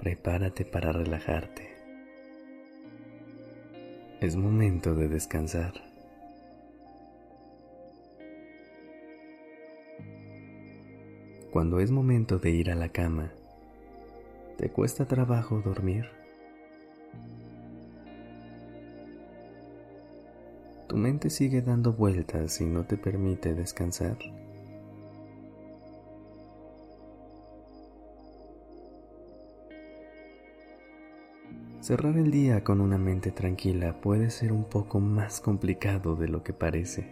Prepárate para relajarte. Es momento de descansar. Cuando es momento de ir a la cama, ¿te cuesta trabajo dormir? Tu mente sigue dando vueltas y no te permite descansar. Cerrar el día con una mente tranquila puede ser un poco más complicado de lo que parece.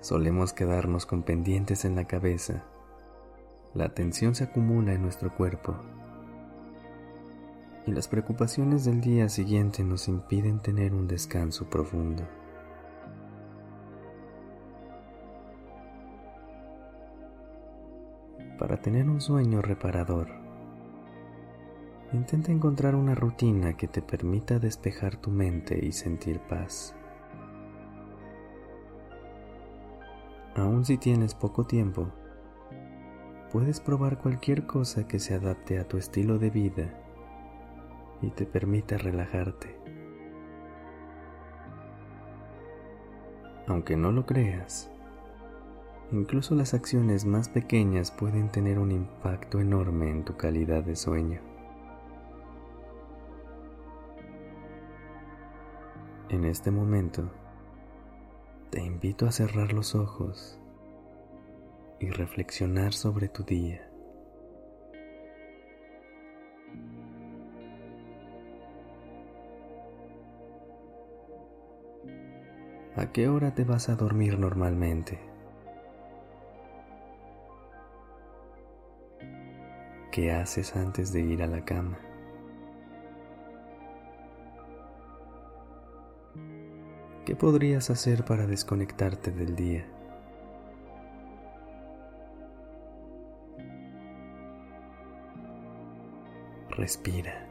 Solemos quedarnos con pendientes en la cabeza. La tensión se acumula en nuestro cuerpo y las preocupaciones del día siguiente nos impiden tener un descanso profundo. Para tener un sueño reparador, intenta encontrar una rutina que te permita despejar tu mente y sentir paz. Aun si tienes poco tiempo, puedes probar cualquier cosa que se adapte a tu estilo de vida y te permite relajarte. Aunque no lo creas, incluso las acciones más pequeñas pueden tener un impacto enorme en tu calidad de sueño. En este momento, te invito a cerrar los ojos y reflexionar sobre tu día. ¿A qué hora te vas a dormir normalmente? ¿Qué haces antes de ir a la cama? ¿Qué podrías hacer para desconectarte del día? Respira.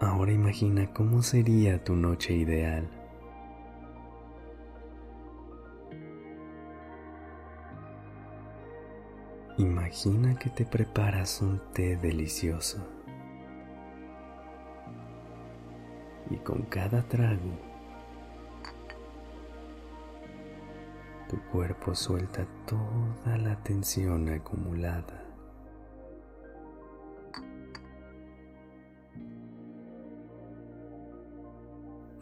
Ahora imagina cómo sería tu noche ideal. Imagina que te preparas un té delicioso. Y con cada trago, tu cuerpo suelta toda la tensión acumulada.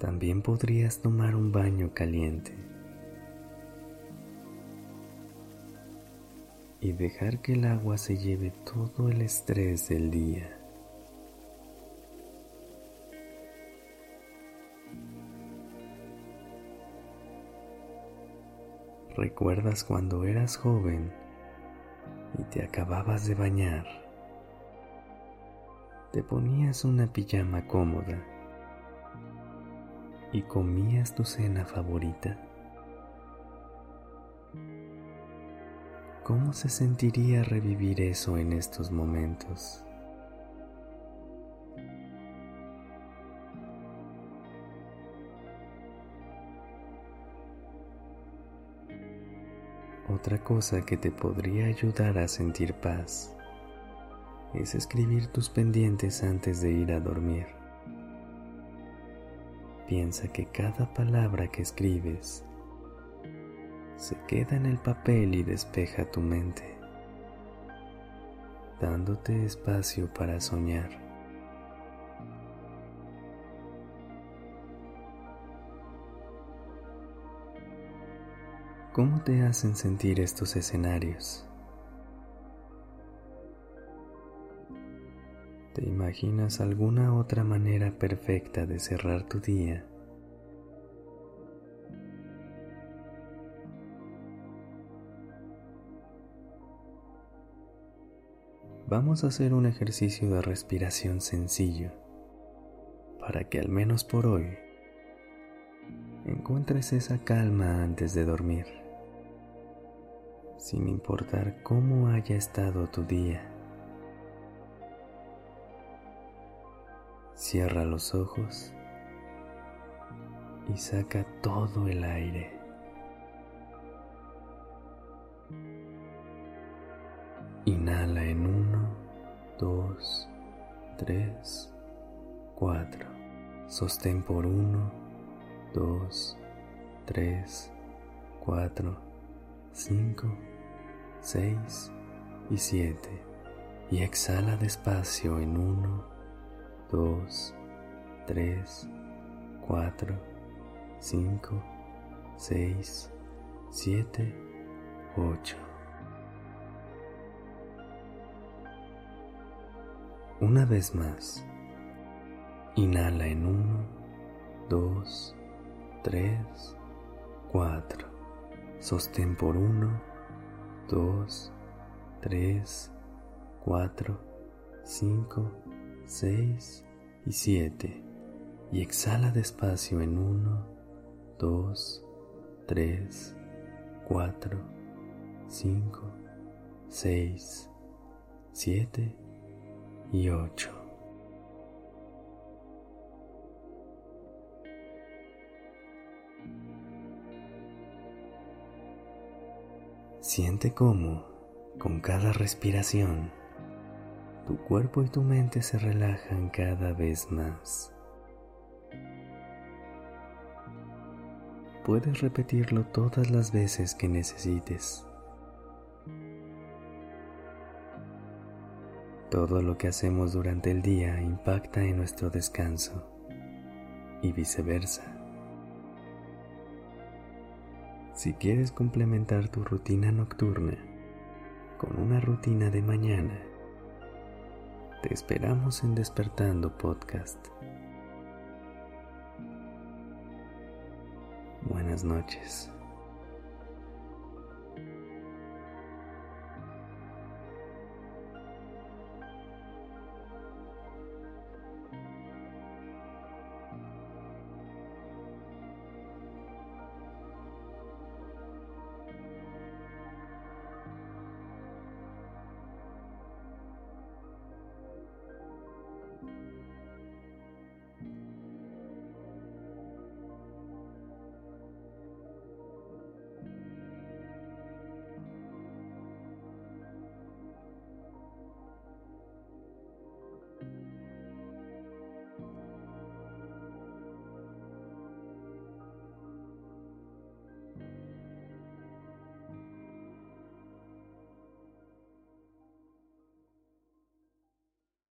También podrías tomar un baño caliente y dejar que el agua se lleve todo el estrés del día. ¿Recuerdas cuando eras joven y te acababas de bañar? Te ponías una pijama cómoda y comías tu cena favorita? ¿Cómo se sentiría revivir eso en estos momentos? Otra cosa que te podría ayudar a sentir paz es escribir tus pendientes antes de ir a dormir. Piensa que cada palabra que escribes se queda en el papel y despeja tu mente, dándote espacio para soñar. ¿Cómo te hacen sentir estos escenarios? ¿Te imaginas alguna otra manera perfecta de cerrar tu día? Vamos a hacer un ejercicio de respiración sencillo para que al menos por hoy encuentres esa calma antes de dormir, sin importar cómo haya estado tu día. Cierra los ojos y saca todo el aire. Sostén por 1, 2, 3, 4, 5, 6 y 7. Y exhala despacio en 1, 2, 3, 4, 5, 6, 7, 8. Una vez más, inhala en 1, 2, 3, 4. Sostén por 1, 2, 3, 4, 5, 6 y 7. Y exhala despacio en 1, 2, 3, 4, 5, 6, 7 y ocho. Siente cómo, con cada respiración, tu cuerpo y tu mente se relajan cada vez más. Puedes repetirlo todas las veces que necesites. Todo lo que hacemos durante el día impacta en nuestro descanso y viceversa. Si quieres complementar tu rutina nocturna con una rutina de mañana, te esperamos en Despertando Podcast. Buenas noches.